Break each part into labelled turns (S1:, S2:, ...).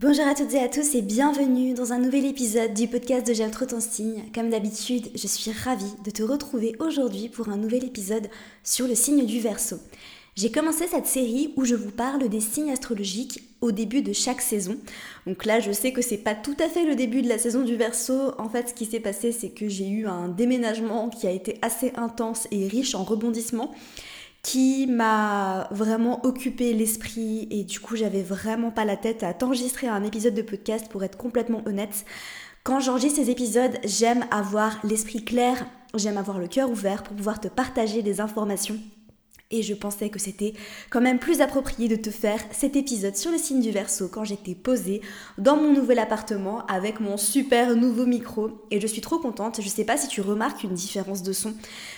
S1: Bonjour à toutes et à tous et bienvenue dans un nouvel épisode du podcast de J'aime trop signe. Comme d'habitude, je suis ravie de te retrouver aujourd'hui pour un nouvel épisode sur le signe du Verseau. J'ai commencé cette série où je vous parle des signes astrologiques au début de chaque saison. Donc là, je sais que c'est pas tout à fait le début de la saison du Verseau. En fait, ce qui s'est passé, c'est que j'ai eu un déménagement qui a été assez intense et riche en rebondissements qui m'a vraiment occupé l'esprit et du coup j'avais vraiment pas la tête à t'enregistrer un épisode de podcast pour être complètement honnête. Quand j'enregistre ces épisodes, j'aime avoir l'esprit clair, j'aime avoir le cœur ouvert pour pouvoir te partager des informations et je pensais que c'était quand même plus approprié de te faire cet épisode sur le signe du Verseau quand j'étais posée dans mon nouvel appartement avec mon super nouveau micro. Et je suis trop contente. Je sais pas si tu remarques une différence de son.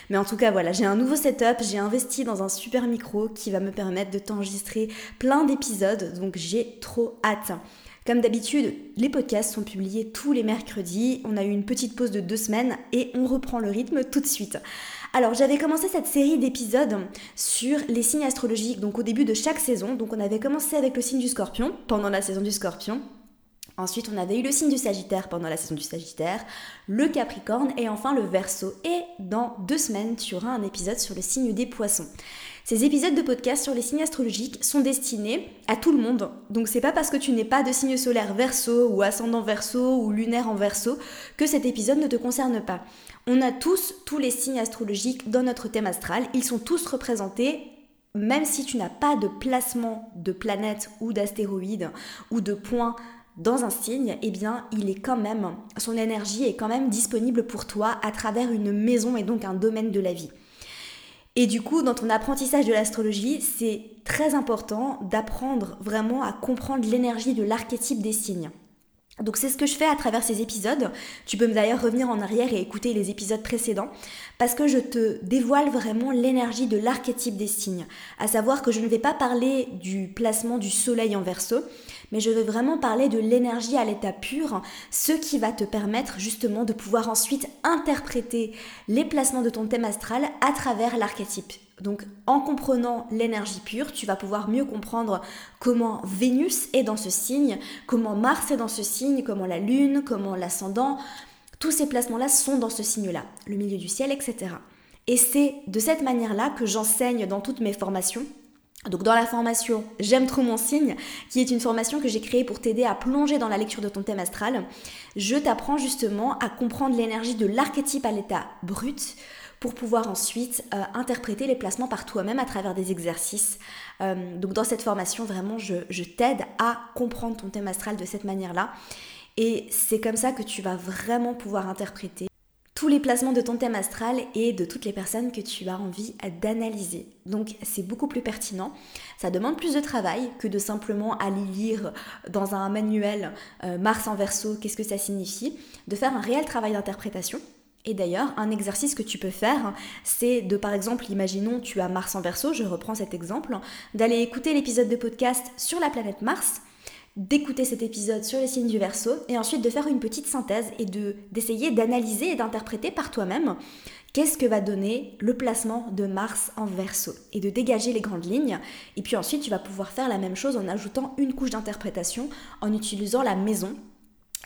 S1: Mais en tout cas, voilà, j'ai un nouveau setup. J'ai investi dans un super micro qui va me permettre de t'enregistrer plein d'épisodes. Donc j'ai trop hâte. Comme d'habitude, les podcasts sont publiés tous les mercredis. On a eu une petite pause de deux semaines et on reprend le rythme tout de suite. Alors j'avais commencé cette série d'épisodes sur les signes astrologiques, donc au début de chaque saison. Donc on avait commencé avec le signe du scorpion pendant la saison du scorpion. Ensuite, on avait eu le signe du Sagittaire pendant la saison du Sagittaire, le Capricorne et enfin le Verseau. Et dans deux semaines, tu auras un épisode sur le signe des Poissons. Ces épisodes de podcast sur les signes astrologiques sont destinés à tout le monde. Donc c'est pas parce que tu n'es pas de signe solaire Verseau ou ascendant Verseau ou lunaire en Verseau que cet épisode ne te concerne pas. On a tous tous les signes astrologiques dans notre thème astral, ils sont tous représentés même si tu n'as pas de placement de planète ou d'astéroïdes ou de points dans un signe, eh bien, il est quand même, son énergie est quand même disponible pour toi à travers une maison et donc un domaine de la vie. Et du coup, dans ton apprentissage de l'astrologie, c'est très important d'apprendre vraiment à comprendre l'énergie de l'archétype des signes. Donc c'est ce que je fais à travers ces épisodes. Tu peux d'ailleurs revenir en arrière et écouter les épisodes précédents parce que je te dévoile vraiment l'énergie de l'archétype des signes. À savoir que je ne vais pas parler du placement du soleil en verso, mais je vais vraiment parler de l'énergie à l'état pur, ce qui va te permettre justement de pouvoir ensuite interpréter les placements de ton thème astral à travers l'archétype. Donc en comprenant l'énergie pure, tu vas pouvoir mieux comprendre comment Vénus est dans ce signe, comment Mars est dans ce signe, comment la Lune, comment l'ascendant, tous ces placements-là sont dans ce signe-là, le milieu du ciel, etc. Et c'est de cette manière-là que j'enseigne dans toutes mes formations donc dans la formation J'aime trop mon signe, qui est une formation que j'ai créée pour t'aider à plonger dans la lecture de ton thème astral, je t'apprends justement à comprendre l'énergie de l'archétype à l'état brut pour pouvoir ensuite euh, interpréter les placements par toi-même à travers des exercices. Euh, donc dans cette formation, vraiment, je, je t'aide à comprendre ton thème astral de cette manière-là. Et c'est comme ça que tu vas vraiment pouvoir interpréter tous les placements de ton thème astral et de toutes les personnes que tu as envie d'analyser. Donc c'est beaucoup plus pertinent. Ça demande plus de travail que de simplement aller lire dans un manuel euh, Mars en verso, qu'est-ce que ça signifie, de faire un réel travail d'interprétation. Et d'ailleurs, un exercice que tu peux faire, c'est de par exemple, imaginons tu as Mars en verso, je reprends cet exemple, d'aller écouter l'épisode de podcast sur la planète Mars d'écouter cet épisode sur les signes du Verseau et ensuite de faire une petite synthèse et de d'essayer d'analyser et d'interpréter par toi-même qu'est-ce que va donner le placement de Mars en Verseau et de dégager les grandes lignes. Et puis ensuite tu vas pouvoir faire la même chose en ajoutant une couche d'interprétation en utilisant la maison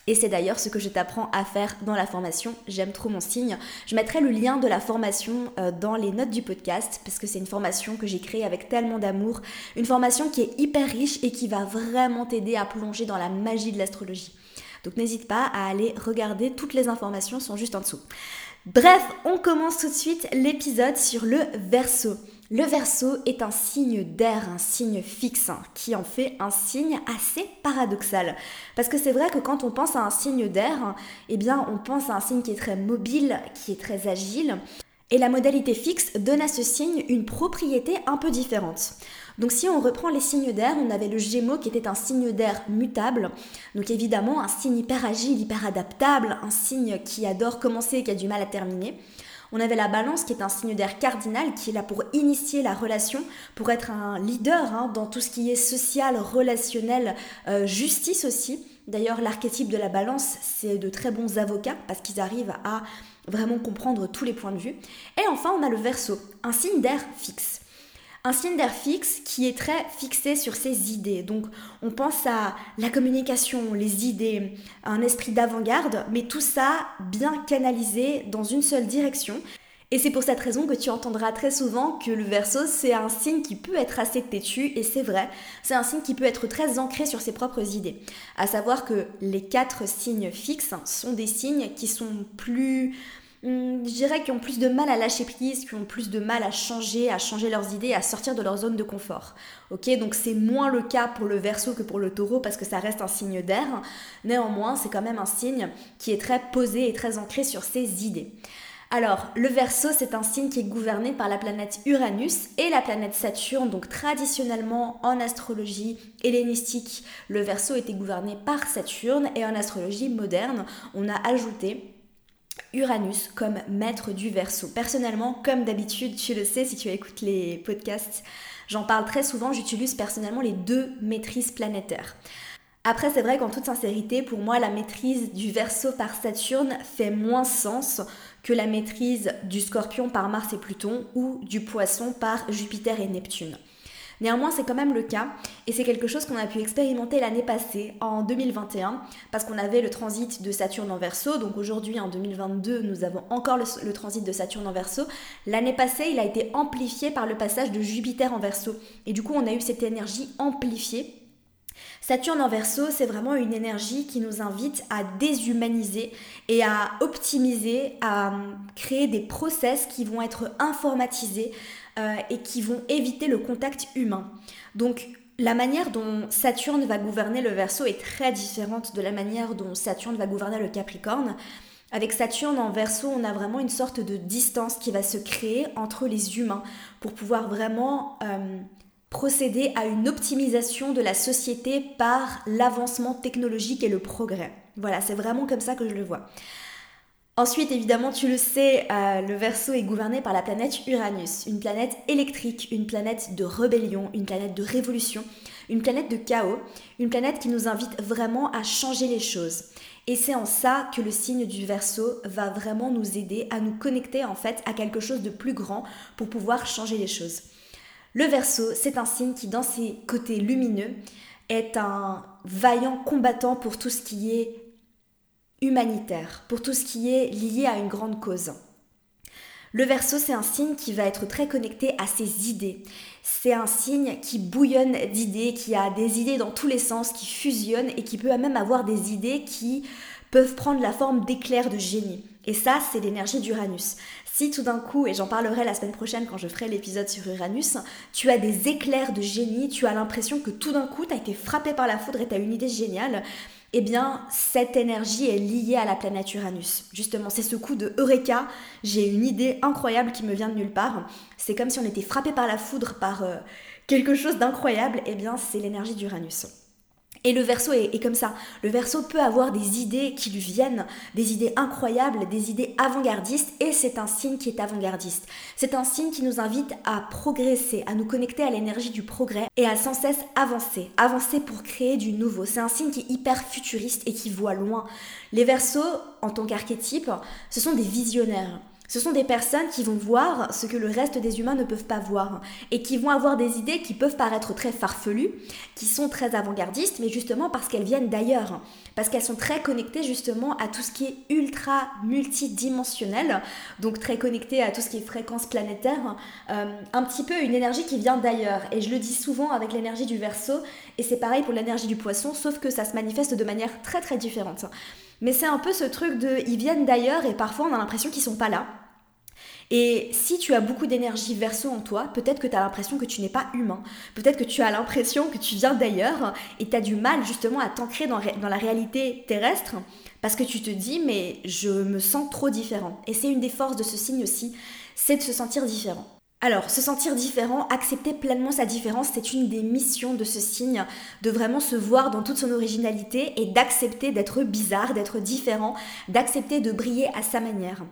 S1: et c'est d'ailleurs ce que je t'apprends à faire dans la formation J'aime trop mon signe. Je mettrai le lien de la formation euh, dans les notes du podcast parce que c'est une formation que j'ai créée avec tellement d'amour. Une formation qui est hyper riche et qui va vraiment t'aider à plonger dans la magie de l'astrologie. Donc n'hésite pas à aller regarder, toutes les informations sont juste en dessous. Bref, on commence tout de suite l'épisode sur le verso. Le verso est un signe d'air, un signe fixe, qui en fait un signe assez paradoxal. Parce que c'est vrai que quand on pense à un signe d'air, eh on pense à un signe qui est très mobile, qui est très agile. Et la modalité fixe donne à ce signe une propriété un peu différente. Donc si on reprend les signes d'air, on avait le Gémeaux qui était un signe d'air mutable. Donc évidemment un signe hyper agile, hyper adaptable, un signe qui adore commencer et qui a du mal à terminer. On avait la balance qui est un signe d'air cardinal qui est là pour initier la relation, pour être un leader hein, dans tout ce qui est social, relationnel, euh, justice aussi. D'ailleurs, l'archétype de la balance, c'est de très bons avocats parce qu'ils arrivent à vraiment comprendre tous les points de vue. Et enfin, on a le verso, un signe d'air fixe. Un signe d'air fixe qui est très fixé sur ses idées. Donc on pense à la communication, les idées, un esprit d'avant-garde, mais tout ça bien canalisé dans une seule direction. Et c'est pour cette raison que tu entendras très souvent que le verso, c'est un signe qui peut être assez têtu, et c'est vrai, c'est un signe qui peut être très ancré sur ses propres idées. À savoir que les quatre signes fixes sont des signes qui sont plus je dirais, qui ont plus de mal à lâcher prise, qui ont plus de mal à changer, à changer leurs idées, à sortir de leur zone de confort. Ok, donc c'est moins le cas pour le verso que pour le taureau parce que ça reste un signe d'air. Néanmoins, c'est quand même un signe qui est très posé et très ancré sur ses idées. Alors, le verso, c'est un signe qui est gouverné par la planète Uranus et la planète Saturne. Donc, traditionnellement, en astrologie hellénistique, le verso était gouverné par Saturne et en astrologie moderne, on a ajouté Uranus comme maître du verso. Personnellement, comme d'habitude, tu le sais si tu écoutes les podcasts, j'en parle très souvent, j'utilise personnellement les deux maîtrises planétaires. Après, c'est vrai qu'en toute sincérité, pour moi, la maîtrise du verso par Saturne fait moins sens que la maîtrise du scorpion par Mars et Pluton ou du poisson par Jupiter et Neptune. Néanmoins, c'est quand même le cas et c'est quelque chose qu'on a pu expérimenter l'année passée, en 2021, parce qu'on avait le transit de Saturne en verso. Donc aujourd'hui, en 2022, nous avons encore le, transit de Saturne en verso. L'année passée, il a été amplifié par le passage de Jupiter en verso. Et du coup, on a eu cette énergie amplifiée Saturne en verso, c'est vraiment une énergie qui nous invite à déshumaniser et à optimiser, à créer des process qui vont être informatisés, euh, et qui vont éviter le contact humain. Donc la manière dont Saturne va gouverner le Verseau est très différente de la manière dont Saturne va gouverner le Capricorne. Avec Saturne en Verseau, on a vraiment une sorte de distance qui va se créer entre les humains pour pouvoir vraiment euh, procéder à une optimisation de la société par l'avancement technologique et le progrès. Voilà, c'est vraiment comme ça que je le vois. Ensuite, évidemment, tu le sais, euh, le Verseau est gouverné par la planète Uranus, une planète électrique, une planète de rébellion, une planète de révolution, une planète de chaos, une planète qui nous invite vraiment à changer les choses. Et c'est en ça que le signe du Verseau va vraiment nous aider à nous connecter en fait à quelque chose de plus grand pour pouvoir changer les choses. Le Verseau, c'est un signe qui, dans ses côtés lumineux, est un vaillant combattant pour tout ce qui est humanitaire, pour tout ce qui est lié à une grande cause. Le verso, c'est un signe qui va être très connecté à ses idées. C'est un signe qui bouillonne d'idées, qui a des idées dans tous les sens, qui fusionne et qui peut même avoir des idées qui peuvent prendre la forme d'éclairs de génie. Et ça, c'est l'énergie d'Uranus. Si tout d'un coup, et j'en parlerai la semaine prochaine quand je ferai l'épisode sur Uranus, tu as des éclairs de génie, tu as l'impression que tout d'un coup, tu as été frappé par la foudre et tu as une idée géniale, eh bien, cette énergie est liée à la planète Uranus. Justement, c'est ce coup de Eureka, j'ai une idée incroyable qui me vient de nulle part. C'est comme si on était frappé par la foudre, par euh, quelque chose d'incroyable. Eh bien, c'est l'énergie d'Uranus. Et le verso est, comme ça. Le verso peut avoir des idées qui lui viennent, des idées incroyables, des idées avant-gardistes, et c'est un signe qui est avant-gardiste. C'est un signe qui nous invite à progresser, à nous connecter à l'énergie du progrès et à sans cesse avancer, avancer pour créer du nouveau. C'est un signe qui est hyper futuriste et qui voit loin. Les versos, en tant qu'archétype, ce sont des visionnaires. Ce sont des personnes qui vont voir ce que le reste des humains ne peuvent pas voir et qui vont avoir des idées qui peuvent paraître très farfelues, qui sont très avant-gardistes, mais justement parce qu'elles viennent d'ailleurs, parce qu'elles sont très connectées justement à tout ce qui est ultra multidimensionnel, donc très connectées à tout ce qui est fréquence planétaire, euh, un petit peu une énergie qui vient d'ailleurs. Et je le dis souvent avec l'énergie du Verseau, et c'est pareil pour l'énergie du Poisson, sauf que ça se manifeste de manière très très différente. Mais c'est un peu ce truc de ils viennent d'ailleurs et parfois on a l'impression qu'ils sont pas là. Et si tu as beaucoup d'énergie verso en toi, peut-être que tu as l'impression que tu n'es pas humain. Peut-être que tu as l'impression que tu viens d'ailleurs et tu as du mal justement à t'ancrer dans, dans la réalité terrestre parce que tu te dis mais je me sens trop différent. Et c'est une des forces de ce signe aussi, c'est de se sentir différent. Alors, se sentir différent, accepter pleinement sa différence, c'est une des missions de ce signe, de vraiment se voir dans toute son originalité et d'accepter d'être bizarre, d'être différent, d'accepter de briller à sa manière.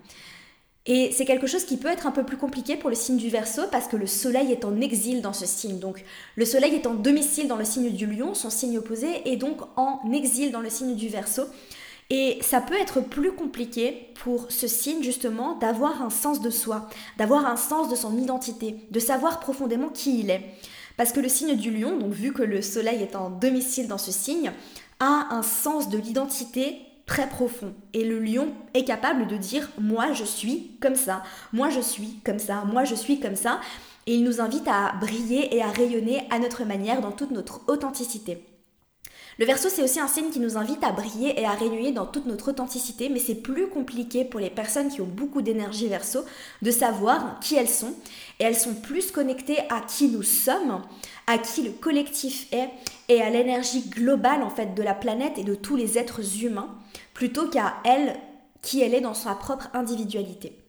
S1: Et c'est quelque chose qui peut être un peu plus compliqué pour le signe du Verseau parce que le Soleil est en exil dans ce signe. Donc le Soleil est en domicile dans le signe du Lion, son signe opposé, et donc en exil dans le signe du Verseau. Et ça peut être plus compliqué pour ce signe justement d'avoir un sens de soi, d'avoir un sens de son identité, de savoir profondément qui il est. Parce que le signe du lion, donc vu que le soleil est en domicile dans ce signe, a un sens de l'identité très profond. Et le lion est capable de dire moi je suis comme ça, moi je suis comme ça, moi je suis comme ça. Et il nous invite à briller et à rayonner à notre manière dans toute notre authenticité. Le verso, c'est aussi un signe qui nous invite à briller et à rayonner dans toute notre authenticité, mais c'est plus compliqué pour les personnes qui ont beaucoup d'énergie verso de savoir qui elles sont. Et elles sont plus connectées à qui nous sommes, à qui le collectif est et à l'énergie globale en fait de la planète et de tous les êtres humains, plutôt qu'à elle qui elle est dans sa propre individualité.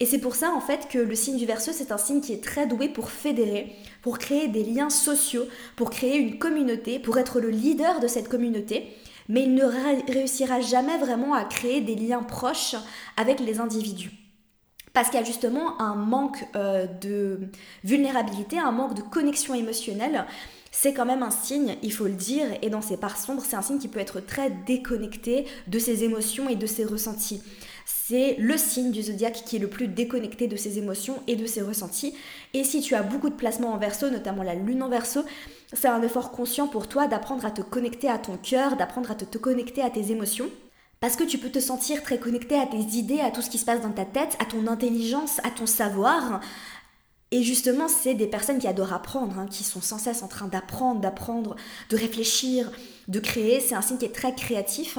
S1: Et c'est pour ça en fait que le signe du Verseau, c'est un signe qui est très doué pour fédérer, pour créer des liens sociaux, pour créer une communauté, pour être le leader de cette communauté, mais il ne réussira jamais vraiment à créer des liens proches avec les individus. Parce qu'il y a justement un manque euh, de vulnérabilité, un manque de connexion émotionnelle. C'est quand même un signe, il faut le dire, et dans ses parts sombres, c'est un signe qui peut être très déconnecté de ses émotions et de ses ressentis c'est le signe du zodiaque qui est le plus déconnecté de ses émotions et de ses ressentis. Et si tu as beaucoup de placements en verso, notamment la lune en verso, c'est un effort conscient pour toi d'apprendre à te connecter à ton cœur, d'apprendre à te, connecter à tes émotions. Parce que tu peux te sentir très connecté à tes idées, à tout ce qui se passe dans ta tête, à ton intelligence, à ton savoir. Et justement, c'est des personnes qui adorent apprendre, hein, qui sont sans cesse en train d'apprendre, d'apprendre, de réfléchir, de créer. C'est un signe qui est très créatif.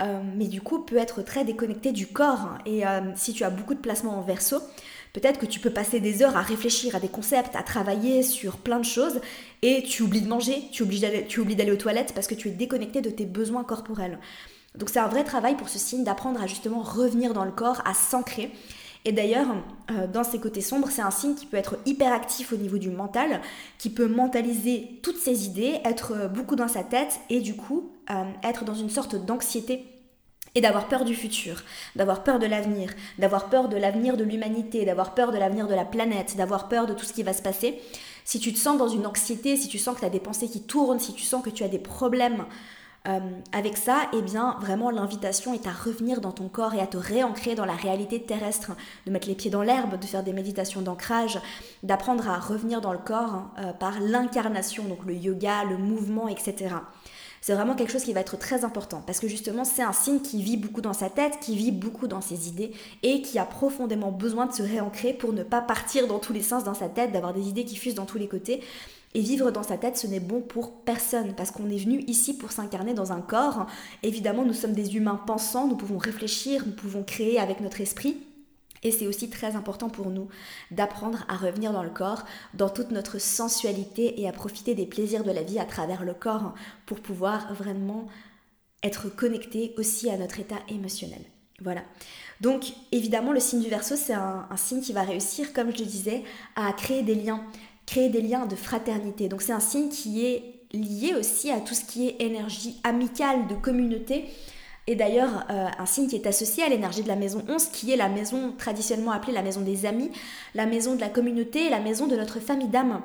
S1: Euh, mais du coup peut être très déconnecté du corps. Et euh, si tu as beaucoup de placements en verso, peut-être que tu peux passer des heures à réfléchir à des concepts, à travailler sur plein de choses, et tu oublies de manger, tu oublies d'aller aux toilettes parce que tu es déconnecté de tes besoins corporels. Donc c'est un vrai travail pour ce signe d'apprendre à justement revenir dans le corps, à s'ancrer. Et d'ailleurs, euh, dans ces côtés sombres, c'est un signe qui peut être hyper actif au niveau du mental, qui peut mentaliser toutes ses idées, être beaucoup dans sa tête et du coup être dans une sorte d'anxiété et d'avoir peur du futur, d'avoir peur de l'avenir, d'avoir peur de l'avenir de l'humanité, d'avoir peur de l'avenir de la planète, d'avoir peur de tout ce qui va se passer, si tu te sens dans une anxiété, si tu sens que tu as des pensées qui tournent, si tu sens que tu as des problèmes euh, avec ça, eh bien vraiment l'invitation est à revenir dans ton corps et à te réancrer dans la réalité terrestre, de mettre les pieds dans l'herbe, de faire des méditations d'ancrage, d'apprendre à revenir dans le corps hein, euh, par l'incarnation, donc le yoga, le mouvement, etc c'est vraiment quelque chose qui va être très important parce que justement c'est un signe qui vit beaucoup dans sa tête, qui vit beaucoup dans ses idées et qui a profondément besoin de se réancrer pour ne pas partir dans tous les sens dans sa tête, d'avoir des idées qui fusent dans tous les côtés. Et vivre dans sa tête, ce n'est bon pour personne, parce qu'on est venu ici pour s'incarner dans un corps. Évidemment, nous sommes des humains pensants, nous pouvons réfléchir, nous pouvons créer avec notre esprit, et c'est aussi très important pour nous d'apprendre à revenir dans le corps, dans toute notre sensualité et à profiter des plaisirs de la vie à travers le corps pour pouvoir vraiment être connecté aussi à notre état émotionnel. Voilà. Donc évidemment le signe du verso c'est un, un, signe qui va réussir, comme je le disais, à créer des liens, créer des liens de fraternité. Donc c'est un signe qui est lié aussi à tout ce qui est énergie amicale, de communauté, et d'ailleurs, euh, un signe qui est associé à l'énergie de la maison 11, qui est la maison traditionnellement appelée la maison des amis, la maison de la communauté, la maison de notre famille d'âme.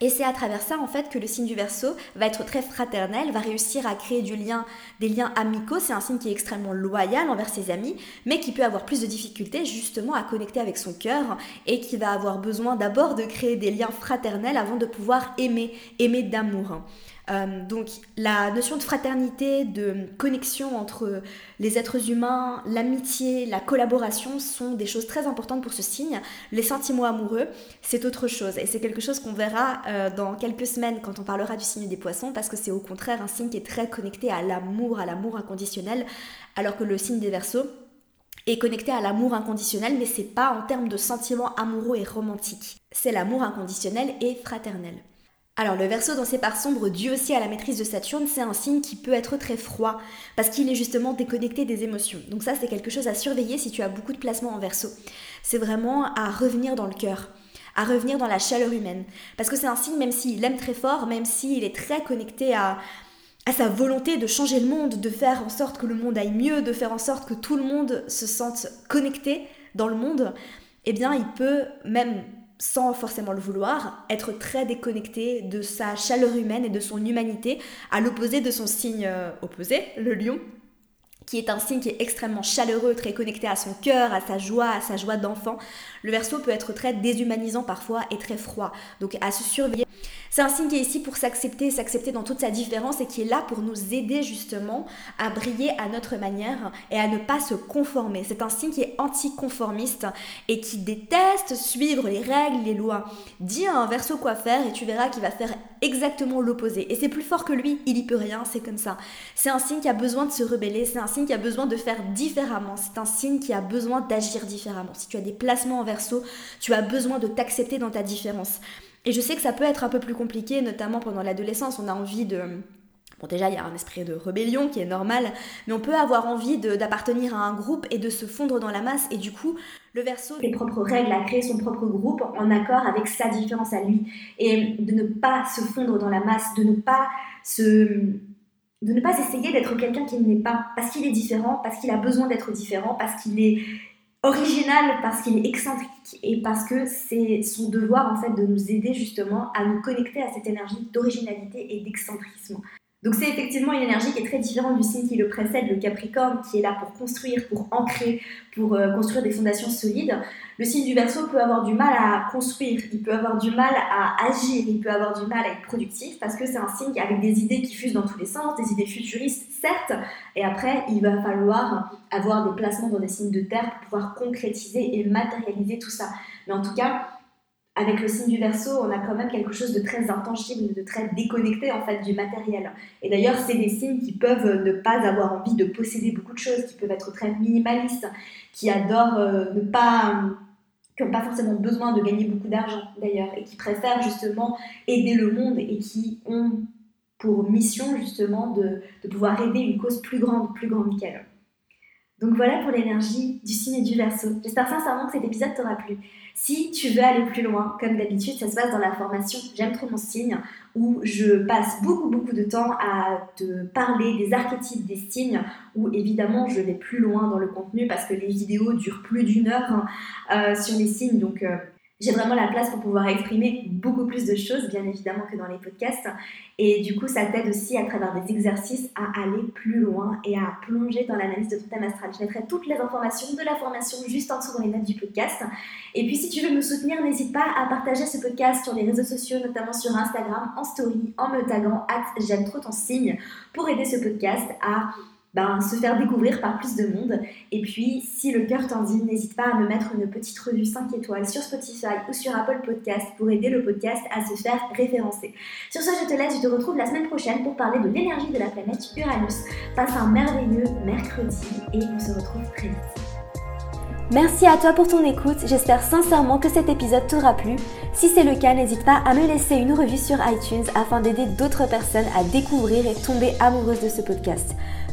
S1: Et c'est à travers ça en fait que le signe du Verseau va être très fraternel, va réussir à créer des liens amicaux. C'est un signe qui est extrêmement loyal envers ses amis, mais qui peut avoir plus de difficultés justement à connecter avec son cœur et qui va avoir besoin d'abord de créer des liens fraternels avant de pouvoir aimer, aimer d'amour. Euh, donc la notion de fraternité, de connexion entre les êtres humains, l'amitié, la collaboration sont des choses très importantes pour ce signe. Les sentiments amoureux, c'est autre chose et c'est quelque chose qu'on verra euh, dans quelques semaines quand on parlera du signe des poissons parce que c'est au contraire un signe qui est très connecté à l'amour, à l'amour inconditionnel, alors que le signe des Verseaux est connecté à l'amour inconditionnel, mais c'est pas en termes de sentiments amoureux et romantiques. C'est l'amour inconditionnel et fraternel. Alors le verso dans ses parts sombres, dû aussi à la maîtrise de Saturne, c'est un signe qui peut être très froid parce qu'il est justement déconnecté des émotions. Donc ça c'est quelque chose à surveiller si tu as beaucoup de placements en verso. C'est vraiment à revenir dans le cœur, à revenir dans la chaleur humaine. Parce que c'est un signe, même s'il aime très fort, même s'il est très connecté à, à sa volonté de changer le monde, de faire en sorte que le monde aille mieux, de faire en sorte que tout le monde se sente connecté dans le monde, eh bien il peut même sans forcément le vouloir, être très déconnecté de sa chaleur humaine et de son humanité, à l'opposé de son signe euh, opposé, le lion, qui est un signe qui est extrêmement chaleureux, très connecté à son cœur, à sa joie, à sa joie d'enfant, le verso peut être très déshumanisant parfois et très froid. Donc à se surveiller. C'est un signe qui est ici pour s'accepter, s'accepter dans toute sa différence et qui est là pour nous aider justement à briller à notre manière et à ne pas se conformer. C'est un signe qui est anticonformiste et qui déteste suivre les règles, les lois. Dis à un verso quoi faire et tu verras qu'il va faire exactement l'opposé. Et c'est plus fort que lui, il y peut rien, c'est comme ça. C'est un signe qui a besoin de se rebeller, c'est un signe qui a besoin de faire différemment, c'est un signe qui a besoin d'agir différemment. Si tu as des placements en verso, tu as besoin de t'accepter dans ta différence. Et je sais que ça peut être un peu plus compliqué, notamment pendant l'adolescence. On a envie de... Bon déjà, il y a un esprit de rébellion qui est normal, mais on peut avoir envie d'appartenir à un groupe et de se fondre dans la masse. Et du coup, le verso, ses propres règles, a créé son propre groupe en accord avec sa différence à lui. Et de ne pas se fondre dans la masse, de ne pas se de ne pas essayer d'être quelqu'un qui n'est pas, parce qu'il est différent, parce qu'il a besoin d'être différent, parce qu'il est original parce qu'il est excentrique et parce que c'est son devoir en fait de nous aider justement à nous connecter à cette énergie d'originalité et d'excentrisme. Donc c'est effectivement une énergie qui est très différente du signe qui le précède, le Capricorne, qui est là pour construire, pour ancrer, pour euh, construire des fondations solides. Le signe du Verseau peut avoir du mal à construire, il peut avoir du mal à agir, il peut avoir du mal à être productif parce que c'est un signe avec des idées qui fusent dans tous les sens, des idées futuristes certes, et après il va falloir avoir des placements dans des signes de terre pour pouvoir concrétiser et matérialiser tout ça. Mais en tout cas, avec le signe du verso, on a quand même quelque chose de très intangible, de très déconnecté en fait du matériel. Et d'ailleurs, c'est des signes qui peuvent ne pas avoir envie de posséder beaucoup de choses, qui peuvent être très minimalistes, qui adorent euh, ne pas qui n'ont pas forcément besoin de gagner beaucoup d'argent d'ailleurs, et qui préfèrent justement aider le monde et qui ont pour mission justement de, de pouvoir aider une cause plus grande, plus grande qu'elle. Donc voilà pour l'énergie du signe du Verseau. J'espère sincèrement que cet épisode t'aura plu. Si tu veux aller plus loin, comme d'habitude, ça se passe dans la formation J'aime trop mon signe, où je passe beaucoup beaucoup de temps à te parler des archétypes des signes, où évidemment je vais plus loin dans le contenu parce que les vidéos durent plus d'une heure hein, euh, sur les signes, donc euh, j'ai vraiment la place pour pouvoir exprimer beaucoup plus de choses, bien évidemment, que dans les podcasts. Et du coup, ça t'aide aussi à travers des exercices à aller plus loin et à plonger dans l'analyse de ton thème astral. Je mettrai toutes les informations de la formation juste en dessous dans les notes du podcast. Et puis, si tu veux me soutenir, n'hésite pas à partager ce podcast sur les réseaux sociaux, notamment sur Instagram, en story, en me taguant j'aime trop ton signe pour aider ce podcast à ben, se faire découvrir par plus de monde. Et puis, si le cœur t'en dit, n'hésite pas à me mettre une petite revue 5 étoiles sur Spotify ou sur Apple Podcast pour aider le podcast à se faire référencer. Sur ce, je te laisse, je te retrouve la semaine prochaine pour parler de l'énergie de la planète Uranus. Passe un merveilleux mercredi et on se retrouve très vite. Merci à toi pour ton écoute, j'espère sincèrement que cet épisode t'aura plu. Si c'est le cas, n'hésite pas à me laisser une revue sur iTunes afin d'aider d'autres personnes à découvrir et tomber amoureuses de ce podcast.